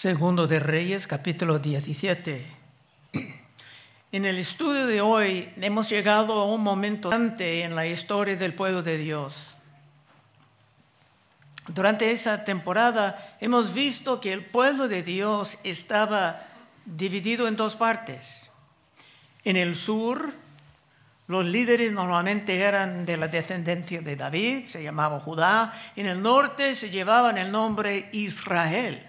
Segundo de Reyes, capítulo 17. En el estudio de hoy hemos llegado a un momento importante en la historia del pueblo de Dios. Durante esa temporada hemos visto que el pueblo de Dios estaba dividido en dos partes. En el sur, los líderes normalmente eran de la descendencia de David, se llamaba Judá. En el norte se llevaban el nombre Israel.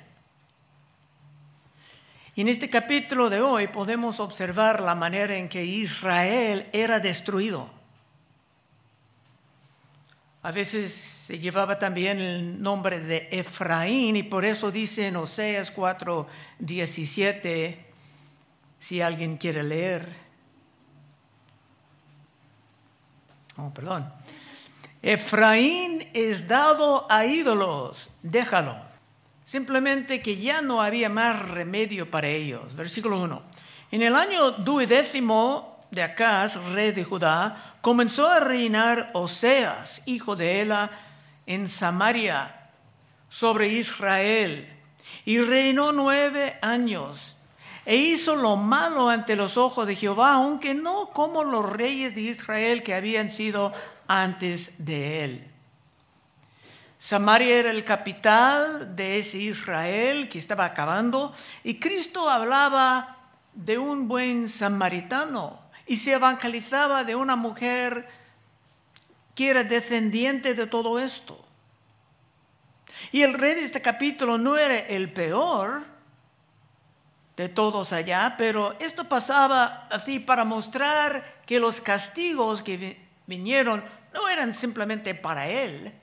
Y en este capítulo de hoy podemos observar la manera en que Israel era destruido. A veces se llevaba también el nombre de Efraín y por eso dice en Oseas 4, 17, si alguien quiere leer. Oh, perdón. Efraín es dado a ídolos, déjalo. Simplemente que ya no había más remedio para ellos. Versículo 1. En el año duodécimo de Acaz, rey de Judá, comenzó a reinar Oseas, hijo de Ela, en Samaria, sobre Israel, y reinó nueve años e hizo lo malo ante los ojos de Jehová, aunque no como los reyes de Israel que habían sido antes de él. Samaria era el capital de ese Israel que estaba acabando y Cristo hablaba de un buen samaritano y se evangelizaba de una mujer que era descendiente de todo esto. Y el rey de este capítulo no era el peor, de todos allá, pero esto pasaba así para mostrar que los castigos que vinieron no eran simplemente para él,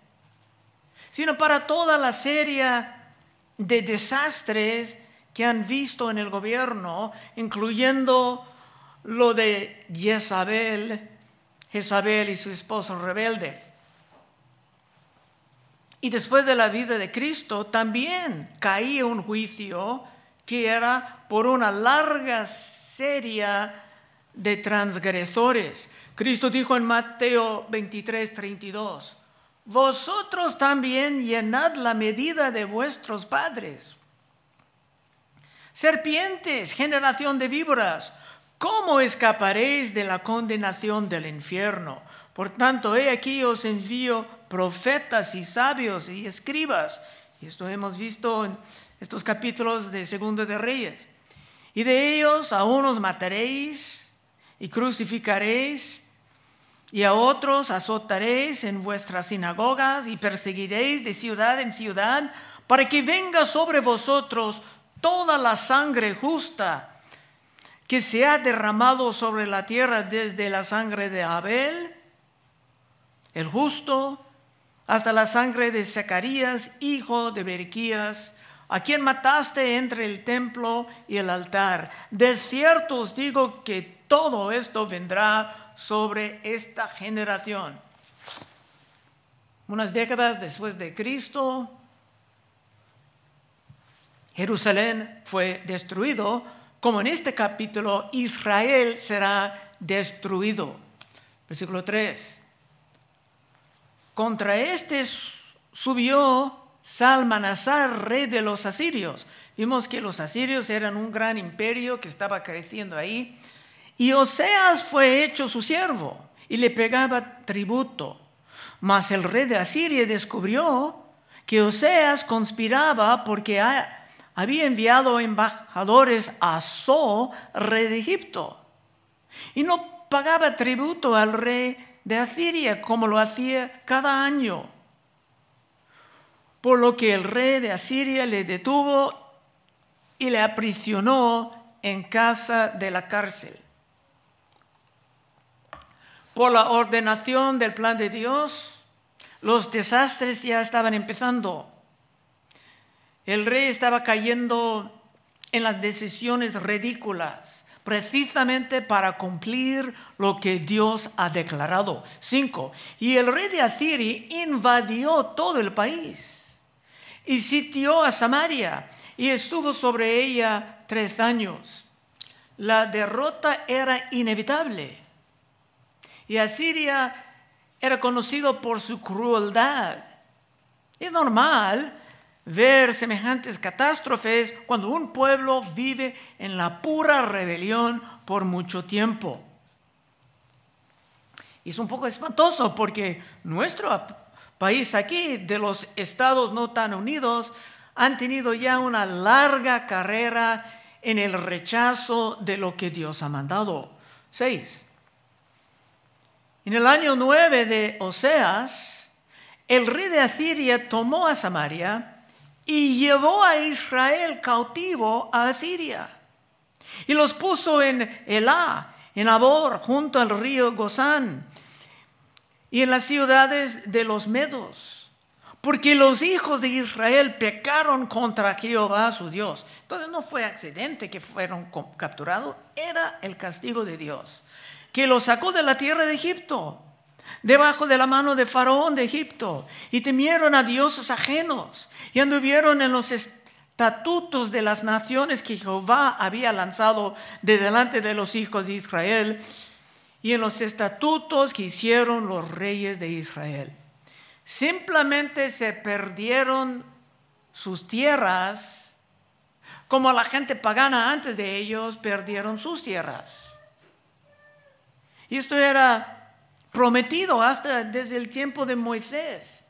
sino para toda la serie de desastres que han visto en el gobierno, incluyendo lo de Jezabel, y su esposo rebelde. Y después de la vida de Cristo también caía un juicio que era por una larga serie de transgresores. Cristo dijo en Mateo 23, 32, vosotros también llenad la medida de vuestros padres. Serpientes, generación de víboras, ¿cómo escaparéis de la condenación del infierno? Por tanto, he aquí os envío profetas y sabios y escribas. Y esto hemos visto en estos capítulos de Segundo de Reyes. Y de ellos a unos mataréis y crucificaréis, y a otros azotaréis en vuestras sinagogas y perseguiréis de ciudad en ciudad, para que venga sobre vosotros toda la sangre justa que se ha derramado sobre la tierra desde la sangre de Abel, el justo, hasta la sangre de Zacarías, hijo de Berequías, a quien mataste entre el templo y el altar. De cierto os digo que todo esto vendrá sobre esta generación. Unas décadas después de Cristo, Jerusalén fue destruido, como en este capítulo Israel será destruido. Versículo 3. Contra este subió Salmanasar, rey de los asirios. Vimos que los asirios eran un gran imperio que estaba creciendo ahí. Y Oseas fue hecho su siervo y le pegaba tributo. Mas el rey de Asiria descubrió que Oseas conspiraba porque había enviado embajadores a So, rey de Egipto. Y no pagaba tributo al rey de Asiria como lo hacía cada año por lo que el rey de Asiria le detuvo y le aprisionó en casa de la cárcel. Por la ordenación del plan de Dios, los desastres ya estaban empezando. El rey estaba cayendo en las decisiones ridículas, precisamente para cumplir lo que Dios ha declarado. Cinco. Y el rey de Asiria invadió todo el país y sitió a Samaria y estuvo sobre ella tres años. La derrota era inevitable y Asiria era conocido por su crueldad. Es normal ver semejantes catástrofes cuando un pueblo vive en la pura rebelión por mucho tiempo. Y es un poco espantoso porque nuestro país aquí, de los estados no tan unidos, han tenido ya una larga carrera en el rechazo de lo que Dios ha mandado. Seis. En el año nueve de Oseas, el rey de Asiria tomó a Samaria y llevó a Israel cautivo a Asiria. Y los puso en Elá, en Abor, junto al río Gozán, y en las ciudades de los Medos. Porque los hijos de Israel pecaron contra Jehová su Dios. Entonces no fue accidente que fueron capturados, era el castigo de Dios, que los sacó de la tierra de Egipto debajo de la mano de Faraón de Egipto y temieron a dioses ajenos y anduvieron en los estatutos de las naciones que Jehová había lanzado de delante de los hijos de Israel y en los estatutos que hicieron los reyes de Israel. Simplemente se perdieron sus tierras como la gente pagana antes de ellos perdieron sus tierras. Y esto era prometido hasta desde el tiempo de Moisés.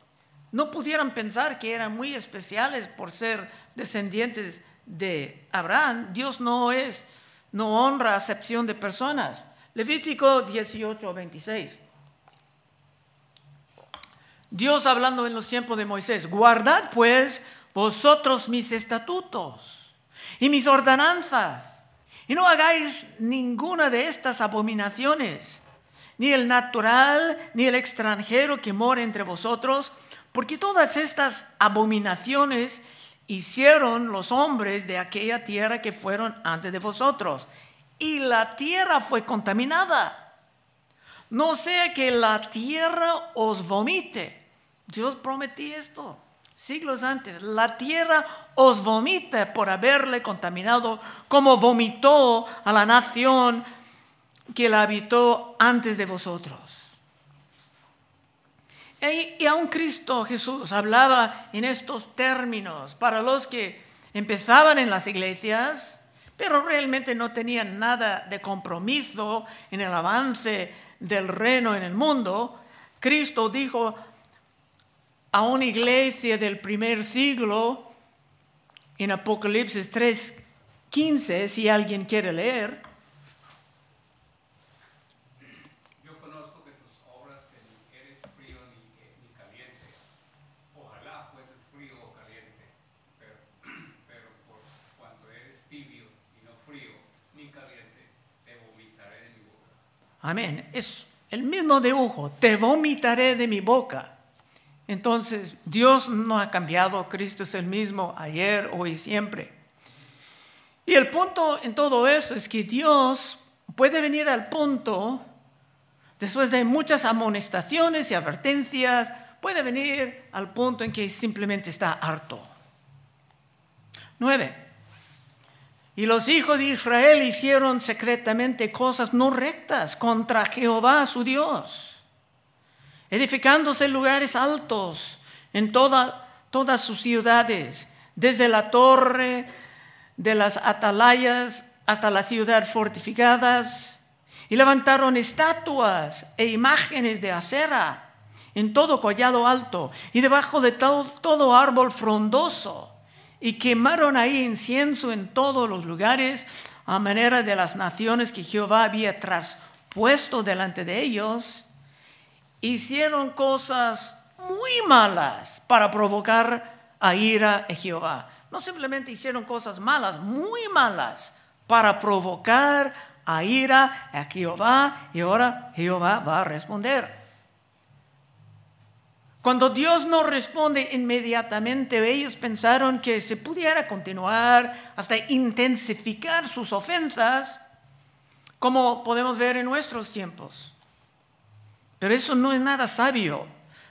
No pudieran pensar que eran muy especiales por ser descendientes de Abraham. Dios no es, no honra acepción de personas. Levítico 18, 26. Dios hablando en los tiempos de Moisés, guardad pues vosotros mis estatutos y mis ordenanzas, y no hagáis ninguna de estas abominaciones ni el natural, ni el extranjero que mora entre vosotros, porque todas estas abominaciones hicieron los hombres de aquella tierra que fueron antes de vosotros, y la tierra fue contaminada. No sea que la tierra os vomite. Dios prometió esto siglos antes. La tierra os vomite por haberle contaminado, como vomitó a la nación que la habitó antes de vosotros. Y, aún Cristo Jesús hablaba en estos términos para los que empezaban en las iglesias, pero realmente no tenían nada de compromiso en el avance del reino en el mundo. Cristo dijo a una iglesia del primer siglo en Apocalipsis 3:15, si alguien quiere leer, Amén. Es el mismo dibujo. Te vomitaré de mi boca. Entonces, Dios no ha cambiado. Cristo es el mismo ayer, hoy y siempre. Y el punto en todo eso es que Dios puede venir al punto, después de muchas amonestaciones y advertencias, puede venir al punto en que simplemente está harto. Nueve. Y los hijos de Israel hicieron secretamente cosas no rectas contra Jehová su Dios, edificándose lugares altos en todas sus ciudades, desde la torre de las atalayas hasta la ciudad fortificadas, y levantaron estatuas e imágenes de acera en todo collado alto y debajo de todo árbol frondoso y quemaron ahí incienso en todos los lugares a manera de las naciones que Jehová había traspuesto delante de ellos, hicieron cosas muy malas para provocar a ira a Jehová. No simplemente hicieron cosas malas, muy malas para provocar a ira a Jehová y ahora Jehová va a responder. Cuando Dios no responde inmediatamente, ellos pensaron que se pudiera continuar hasta intensificar sus ofensas, como podemos ver en nuestros tiempos. Pero eso no es nada sabio.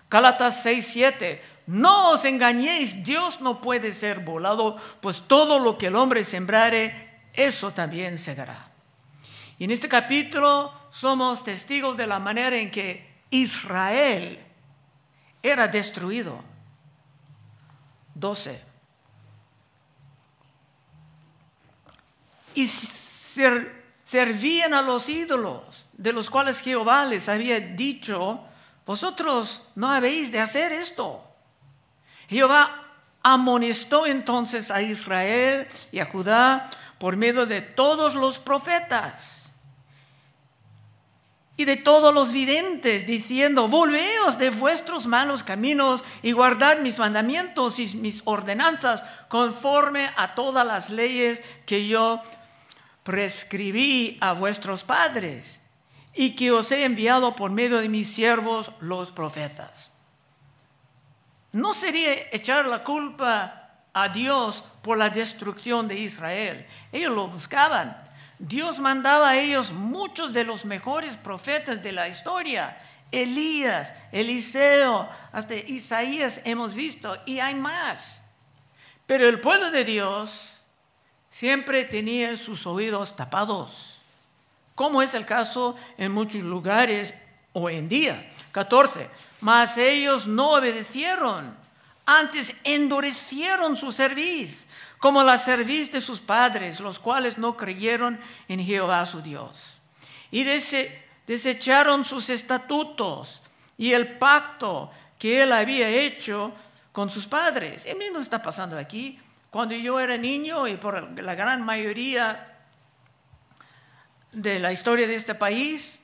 Gálatas 6, 7. No os engañéis, Dios no puede ser volado, pues todo lo que el hombre sembrare, eso también segará. Y en este capítulo somos testigos de la manera en que Israel era destruido. 12. Y servían a los ídolos de los cuales Jehová les había dicho, vosotros no habéis de hacer esto. Jehová amonestó entonces a Israel y a Judá por medio de todos los profetas y de todos los videntes, diciendo, volveos de vuestros malos caminos y guardad mis mandamientos y mis ordenanzas conforme a todas las leyes que yo prescribí a vuestros padres y que os he enviado por medio de mis siervos los profetas. No sería echar la culpa a Dios por la destrucción de Israel. Ellos lo buscaban. Dios mandaba a ellos muchos de los mejores profetas de la historia. Elías, Eliseo, hasta Isaías hemos visto, y hay más. Pero el pueblo de Dios siempre tenía sus oídos tapados, como es el caso en muchos lugares hoy en día. 14. Mas ellos no obedecieron, antes endurecieron su servicio como la cerviz de sus padres, los cuales no creyeron en Jehová su Dios. Y desecharon sus estatutos y el pacto que él había hecho con sus padres. Y mismo está pasando aquí. Cuando yo era niño y por la gran mayoría de la historia de este país,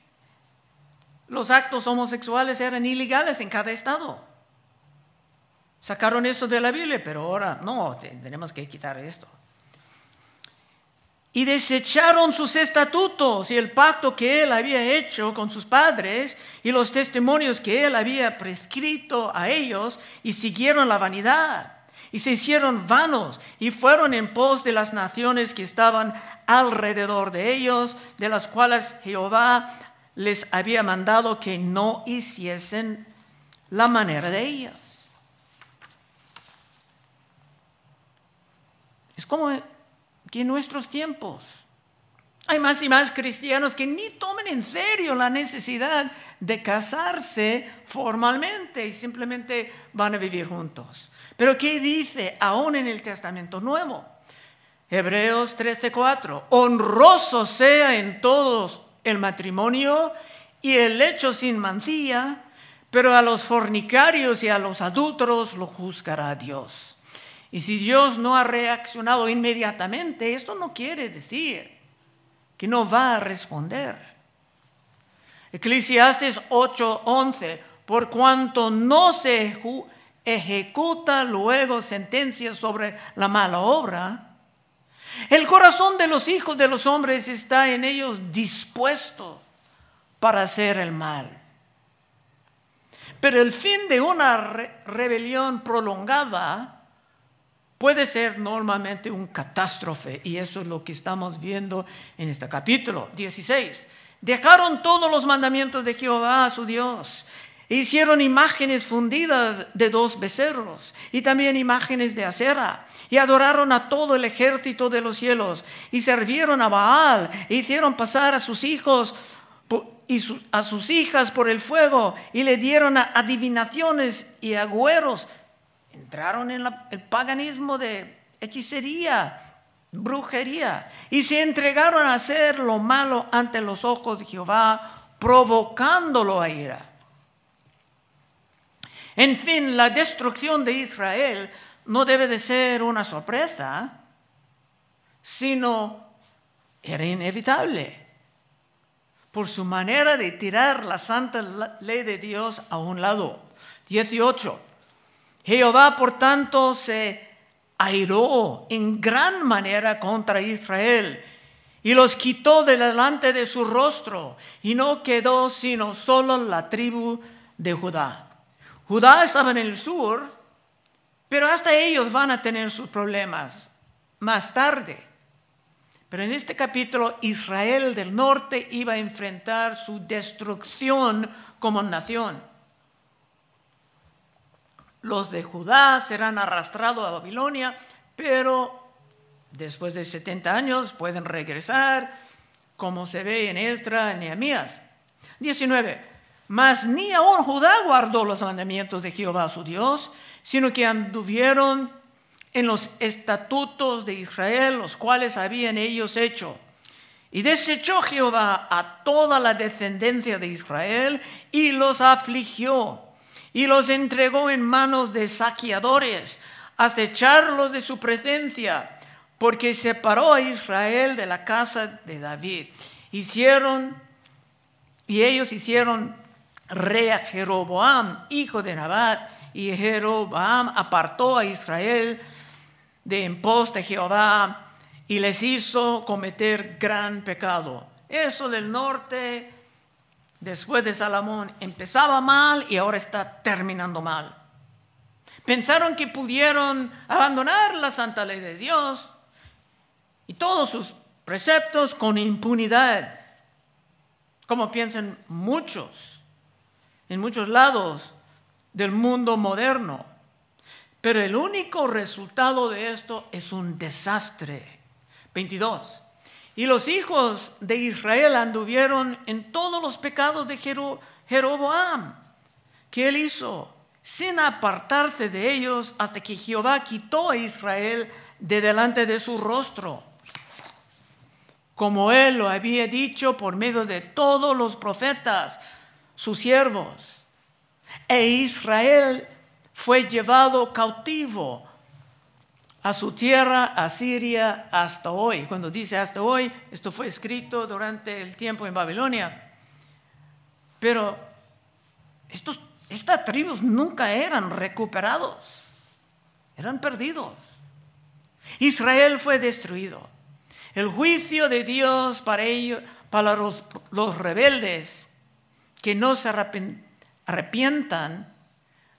los actos homosexuales eran ilegales en cada estado. Sacaron esto de la Biblia, pero ahora no, tenemos que quitar esto. Y desecharon sus estatutos y el pacto que él había hecho con sus padres y los testimonios que él había prescrito a ellos y siguieron la vanidad y se hicieron vanos y fueron en pos de las naciones que estaban alrededor de ellos, de las cuales Jehová les había mandado que no hiciesen la manera de ellas. Es como que en nuestros tiempos hay más y más cristianos que ni toman en serio la necesidad de casarse formalmente y simplemente van a vivir juntos. Pero ¿qué dice aún en el Testamento Nuevo? Hebreos 13:4, honroso sea en todos el matrimonio y el hecho sin mancilla, pero a los fornicarios y a los adúlteros lo juzgará Dios. Y si Dios no ha reaccionado inmediatamente, esto no quiere decir que no va a responder. Eclesiastes 8:11, por cuanto no se ejecuta luego sentencia sobre la mala obra, el corazón de los hijos de los hombres está en ellos dispuesto para hacer el mal. Pero el fin de una rebelión prolongada puede ser normalmente un catástrofe y eso es lo que estamos viendo en este capítulo 16. Dejaron todos los mandamientos de Jehová su Dios. Hicieron imágenes fundidas de dos becerros y también imágenes de acera. Y adoraron a todo el ejército de los cielos. Y sirvieron a Baal. E hicieron pasar a sus hijos y a sus hijas por el fuego. Y le dieron adivinaciones y agüeros entraron en el paganismo de hechicería, brujería, y se entregaron a hacer lo malo ante los ojos de Jehová, provocándolo a ira. En fin, la destrucción de Israel no debe de ser una sorpresa, sino era inevitable por su manera de tirar la santa ley de Dios a un lado. 18. Jehová, por tanto, se airó en gran manera contra Israel y los quitó de delante de su rostro y no quedó sino solo la tribu de Judá. Judá estaba en el sur, pero hasta ellos van a tener sus problemas más tarde. Pero en este capítulo Israel del norte iba a enfrentar su destrucción como nación los de Judá serán arrastrados a Babilonia, pero después de 70 años pueden regresar, como se ve en Esdra, en Nehemías. 19. Mas ni aún Judá guardó los mandamientos de Jehová su Dios, sino que anduvieron en los estatutos de Israel, los cuales habían ellos hecho. Y desechó Jehová a toda la descendencia de Israel y los afligió y los entregó en manos de saqueadores hasta echarlos de su presencia, porque separó a Israel de la casa de David. Hicieron, y ellos hicieron rey a Jeroboam, hijo de Nabat, y Jeroboam apartó a Israel de en pos de Jehová y les hizo cometer gran pecado. Eso del norte, después de Salomón, empezaba mal y ahora está terminando mal. Pensaron que pudieron abandonar la santa ley de Dios y todos sus preceptos con impunidad, como piensan muchos, en muchos lados del mundo moderno. Pero el único resultado de esto es un desastre. 22. Y los hijos de Israel anduvieron en todos los pecados de Jeroboam, que él hizo, sin apartarse de ellos hasta que Jehová quitó a Israel de delante de su rostro, como él lo había dicho por medio de todos los profetas, sus siervos. E Israel fue llevado cautivo a su tierra, a Siria, hasta hoy. Cuando dice hasta hoy, esto fue escrito durante el tiempo en Babilonia. Pero estos, estas tribus nunca eran recuperados, eran perdidos. Israel fue destruido. El juicio de Dios para ellos, para los, los rebeldes que no se arrepientan,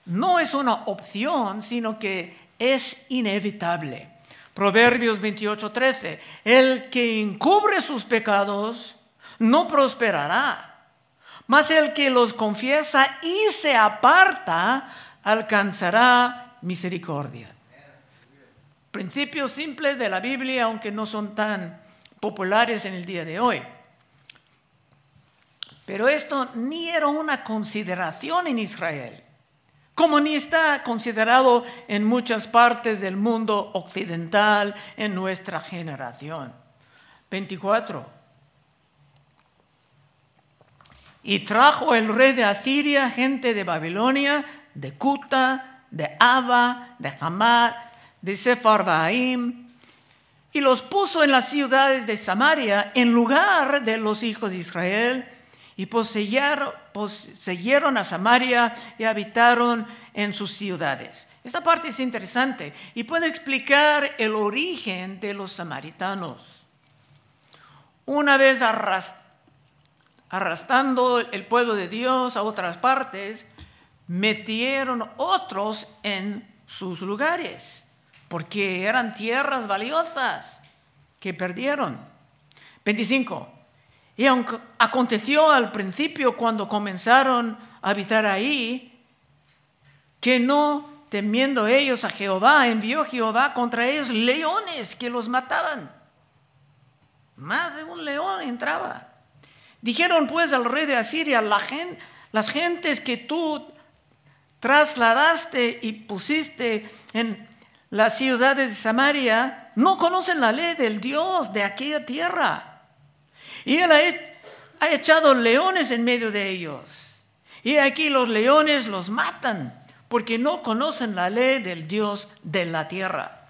no es una opción, sino que es inevitable. Proverbios 28:13, el que encubre sus pecados no prosperará, mas el que los confiesa y se aparta alcanzará misericordia. Principios simples de la Biblia, aunque no son tan populares en el día de hoy. Pero esto ni era una consideración en Israel como ni está considerado en muchas partes del mundo occidental en nuestra generación. 24. Y trajo el rey de Asiria gente de Babilonia, de Cuta, de Aba, de Hamad, de Sepharvaim, y los puso en las ciudades de Samaria en lugar de los hijos de Israel y poseyeron, a Samaria y habitaron en sus ciudades. Esta parte es interesante y puede explicar el origen de los samaritanos. Una vez arrastrando el pueblo de Dios a otras partes, metieron otros en sus lugares, porque eran tierras valiosas que perdieron. 25. Y aunque aconteció al principio cuando comenzaron a habitar ahí, que no temiendo ellos a Jehová, envió Jehová contra ellos leones que los mataban. Más de un león entraba. Dijeron pues al rey de Asiria, las gentes que tú trasladaste y pusiste en las ciudades de Samaria, no conocen la ley del Dios de aquella tierra y él ha echado leones en medio de ellos. Y aquí los leones los matan porque no conocen la ley del Dios de la tierra.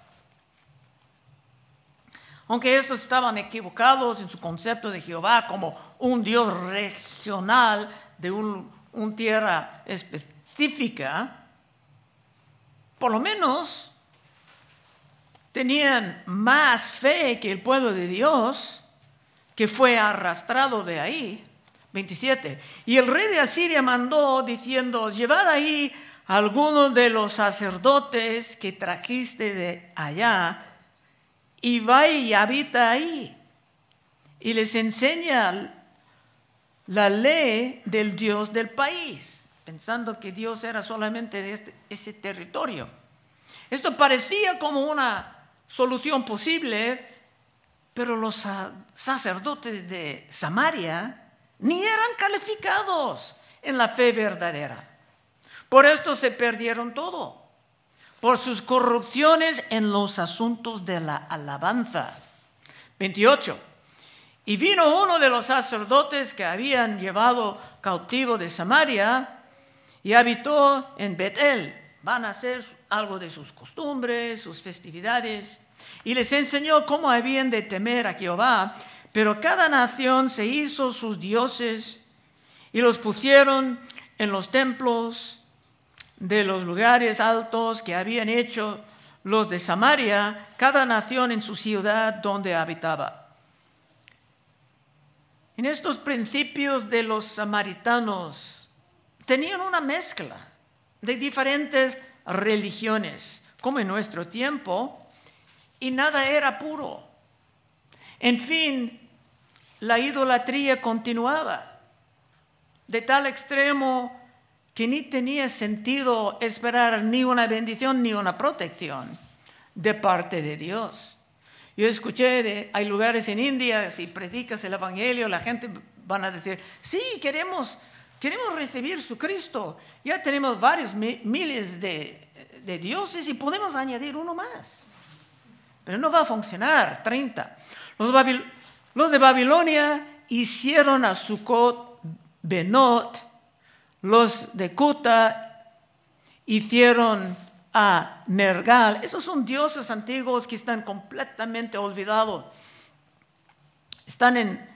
Aunque estos estaban equivocados en su concepto de Jehová como un Dios regional de una tierra específica, por lo menos tenían más fe que el pueblo de Dios que fue arrastrado de ahí. 27. Y el rey de Asiria mandó diciendo, llevad ahí algunos de los sacerdotes que trajiste de allá y va y habita ahí. Y les enseña la ley del Dios del país, pensando que Dios era solamente de este, ese territorio. Esto parecía como una solución posible, pero los sacerdotes de Samaria ni eran calificados en la fe verdadera. Por esto se perdieron todo. por sus corrupciones en los asuntos de la alabanza. 28. Y vino uno de los sacerdotes que habían llevado cautivo de Samaria y habitó en Betel. Van a hacer algo de sus costumbres, sus festividades. Y les enseñó cómo habían de temer a Jehová. Pero cada nación se hizo sus dioses y los pusieron en los templos de los lugares altos que habían hecho los de Samaria, cada nación en su ciudad donde habitaba. En estos principios de los samaritanos tenían una mezcla de diferentes religiones, como en nuestro tiempo, y nada era puro. En fin, la idolatría continuaba, de tal extremo que ni tenía sentido esperar ni una bendición ni una protección de parte de Dios. Yo escuché, hay lugares en India, si predicas el Evangelio, la gente van a decir, sí, queremos, queremos recibir su Cristo. Ya tenemos varios miles de dioses y podemos añadir uno más. Pero no va a funcionar, 30. Los, de Babilonia hicieron a Sucot Benot, los de Kuta hicieron a Nergal. Esos son dioses antiguos que están completamente olvidados. Están en,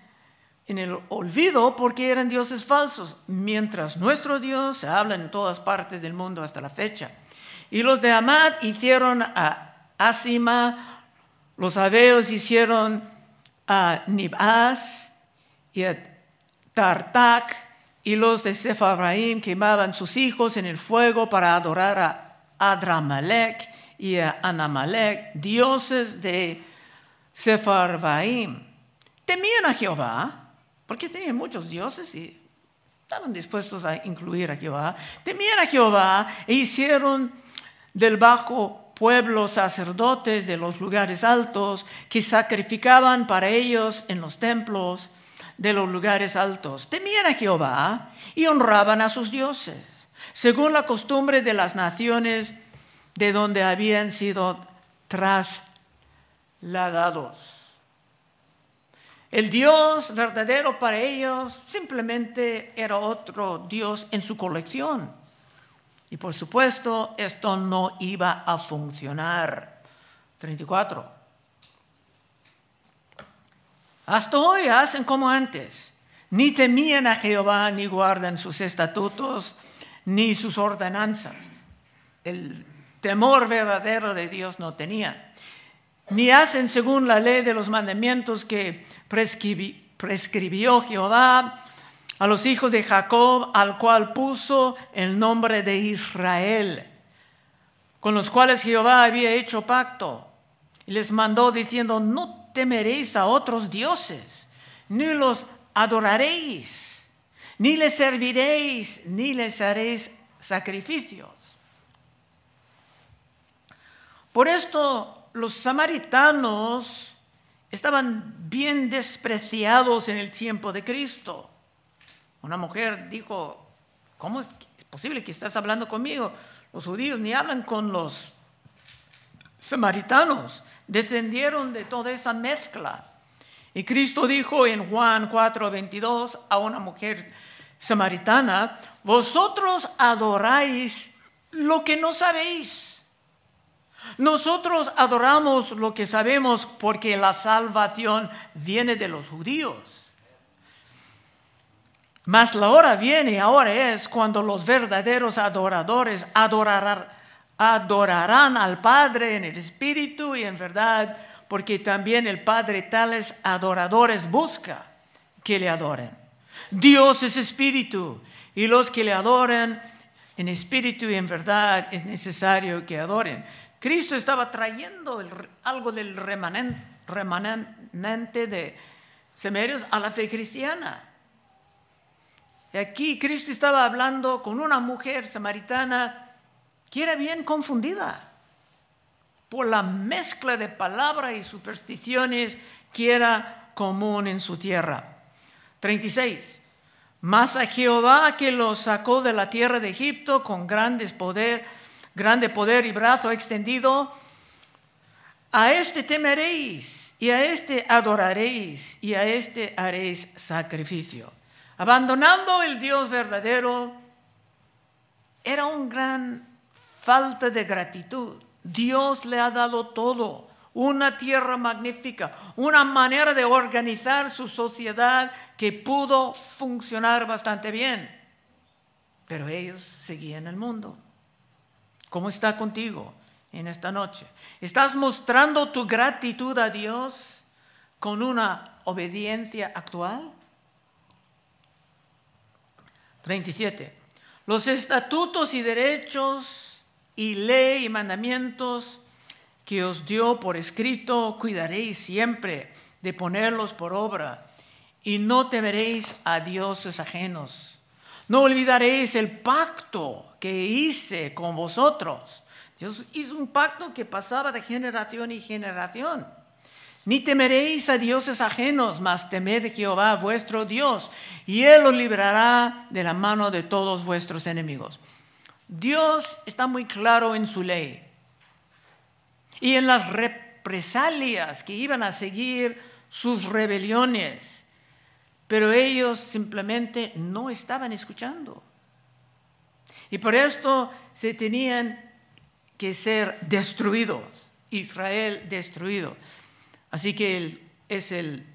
en el olvido porque eran dioses falsos, mientras nuestro Dios se habla en todas partes del mundo hasta la fecha. Y los de Amad hicieron a Asima, los abeos hicieron a Nibas y a Tartak, y los de Sepharvaim quemaban sus hijos en el fuego para adorar a Adramalek y Anamalek, dioses de Sepharvaim. Temían a Jehová, porque tenían muchos dioses y estaban dispuestos a incluir a Jehová. Temían a Jehová e hicieron del bajo pueblo sacerdotes de los lugares altos que sacrificaban para ellos en los templos de los lugares altos. Temían a Jehová y honraban a sus dioses según la costumbre de las naciones de donde habían sido trasladados. El Dios verdadero para ellos simplemente era otro Dios en su colección. Y por supuesto, esto no iba a funcionar. 34. Hasta hoy hacen como antes. Ni temían a Jehová, ni guardan sus estatutos, ni sus ordenanzas. El temor verdadero de Dios no tenía. Ni hacen según la ley de los mandamientos que prescribió Jehová a los hijos de Jacob, al cual puso el nombre de Israel, con los cuales Jehová había hecho pacto. Y les mandó diciendo, no temeréis a otros dioses, ni los adoraréis ni les serviréis, ni les haréis sacrificios. Por esto los samaritanos estaban bien despreciados en el tiempo de Cristo. Una mujer dijo, ¿cómo es posible que estás hablando conmigo? Los judíos ni hablan con los samaritanos. Descendieron de toda esa mezcla. Y Cristo dijo en Juan 4:22 a una mujer samaritana, vosotros adoráis lo que no sabéis. Nosotros adoramos lo que sabemos porque la salvación viene de los judíos. Mas la hora viene, ahora es cuando los verdaderos adoradores adorarán, adorarán al Padre en el Espíritu y en verdad, porque también el Padre tales adoradores busca que le adoren. Dios es espíritu y los que le adoran en espíritu y en verdad es necesario que adoren. Cristo estaba trayendo algo del remanente de Semerios a la fe cristiana. Aquí Cristo estaba hablando con una mujer samaritana que era bien confundida por la mezcla de palabras y supersticiones que era común en su tierra. 36. Mas a Jehová que los sacó de la tierra de Egipto con grandes poder, grande poder y brazo extendido, a este temeréis y a este adoraréis y a este haréis sacrificio. Abandonando el Dios verdadero, era un gran falta de gratitud. Dios le ha dado todo, una tierra magnífica, una manera de organizar su sociedad que pudo funcionar bastante bien. Pero ellos seguían el mundo. ¿Cómo está contigo en esta noche? ¿Estás mostrando tu gratitud a Dios con una obediencia actual? 37. Los estatutos y derechos y ley y mandamientos que os dio por escrito, cuidaréis siempre de ponerlos por obra y no temeréis a dioses ajenos. No olvidaréis el pacto que hice con vosotros. Dios hizo un pacto que pasaba de generación y generación. Ni temeréis a dioses ajenos, mas temed Jehová vuestro Dios, y Él os librará de la mano de todos vuestros enemigos. Dios está muy claro en su ley y en las represalias que iban a seguir sus rebeliones, pero ellos simplemente no estaban escuchando. Y por esto se tenían que ser destruidos, Israel destruido. Así que es el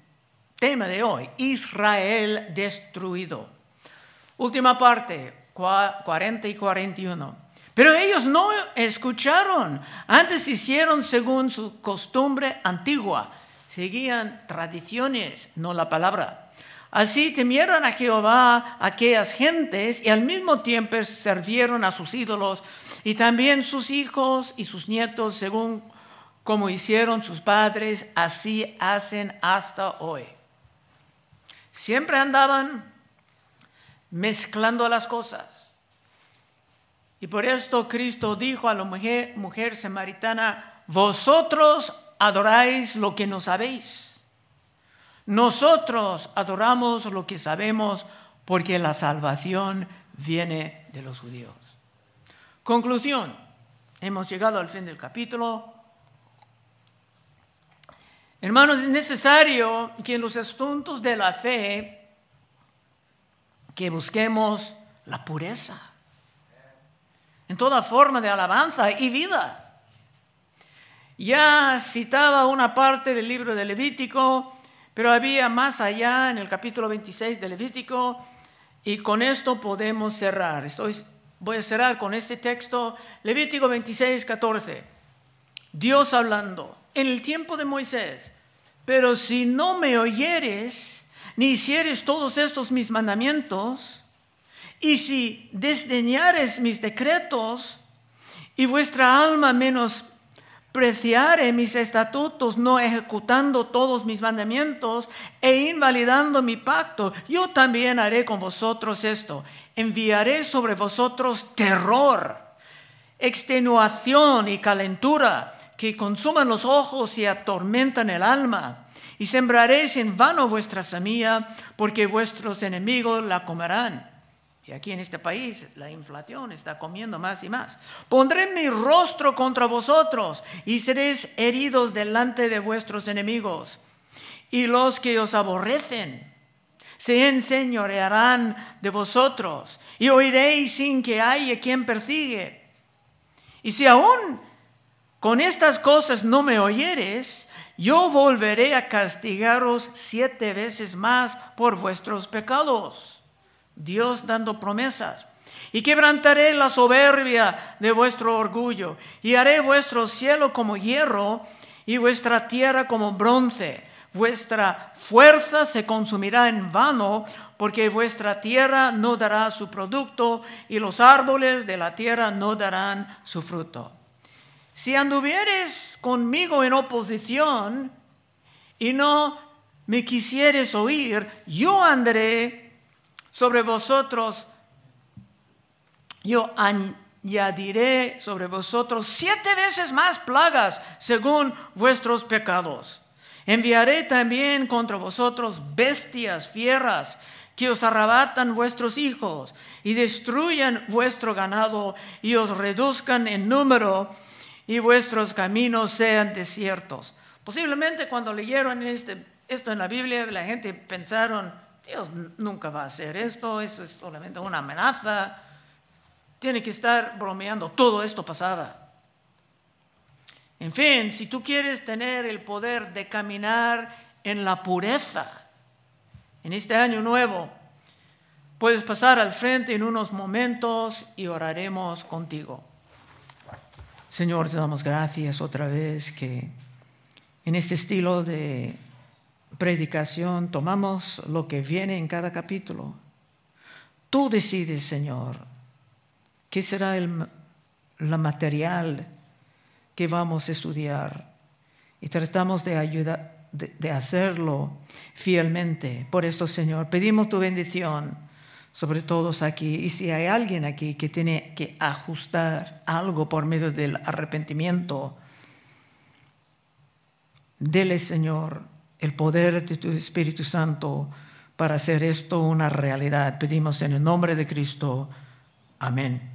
tema de hoy, Israel destruido. Última parte, 40 y 41. Pero ellos no escucharon, antes hicieron según su costumbre antigua, seguían tradiciones, no la palabra. Así temieron a Jehová aquellas gentes y al mismo tiempo sirvieron a sus ídolos y también sus hijos y sus nietos según como hicieron sus padres, así hacen hasta hoy. Siempre andaban mezclando las cosas. Y por esto Cristo dijo a la mujer, mujer samaritana, vosotros adoráis lo que no sabéis. Nosotros adoramos lo que sabemos porque la salvación viene de los judíos. Conclusión. Hemos llegado al fin del capítulo. Hermanos, es necesario que en los asuntos de la fe que busquemos la pureza en toda forma de alabanza y vida. Ya citaba una parte del libro de Levítico pero había más allá en el capítulo 26 de Levítico y con esto podemos cerrar. Estoy, voy a cerrar con este texto, Levítico 26, 14. Dios hablando en el tiempo de Moisés, pero si no me oyeres ni hicieres todos estos mis mandamientos, y si desdeñares mis decretos y vuestra alma menos preciare mis estatutos, no ejecutando todos mis mandamientos e invalidando mi pacto, yo también haré con vosotros esto. Enviaré sobre vosotros terror, extenuación y calentura que consuman los ojos y atormentan el alma. Y sembraréis en vano vuestra semilla, porque vuestros enemigos la comerán. Y aquí en este país la inflación está comiendo más y más. Pondré mi rostro contra vosotros y seréis heridos delante de vuestros enemigos. Y los que os aborrecen se enseñorearán de vosotros y oiréis sin que haya quien persigue. Y si aún con estas cosas no me oyeres, yo volveré a castigaros siete veces más por vuestros pecados. Dios dando promesas. Y quebrantaré la soberbia de vuestro orgullo, y haré vuestro cielo como hierro y vuestra tierra como bronce. Vuestra fuerza se consumirá en vano, porque vuestra tierra no dará su producto, y los árboles de la tierra no darán su fruto. Si anduvieres conmigo en oposición y no me quisieres oír, yo andaré sobre vosotros, yo añadiré sobre vosotros siete veces más plagas según vuestros pecados. Enviaré también contra vosotros bestias fieras que os arrebatan vuestros hijos y destruyan vuestro ganado y os reduzcan en número y vuestros caminos sean desiertos. Posiblemente cuando leyeron este, esto en la Biblia, la gente pensaron, Dios nunca va a hacer esto, eso es solamente una amenaza. Tiene que estar bromeando, todo esto pasaba. En fin, si tú quieres tener el poder de caminar en la pureza, en este año nuevo, puedes pasar al frente en unos momentos y oraremos contigo. Señor, te damos gracias otra vez que en este estilo de predicación tomamos lo que viene en cada capítulo. Tú decides, Señor, qué será el la material que vamos a estudiar y tratamos de ayudar de, hacerlo fielmente. Por esto, Señor, pedimos tu bendición sobre todos aquí. Y si hay alguien aquí que tiene que ajustar algo por medio del arrepentimiento, dele, Señor, el poder de tu Espíritu Santo para hacer esto una realidad. Pedimos en el nombre de Cristo. Amén.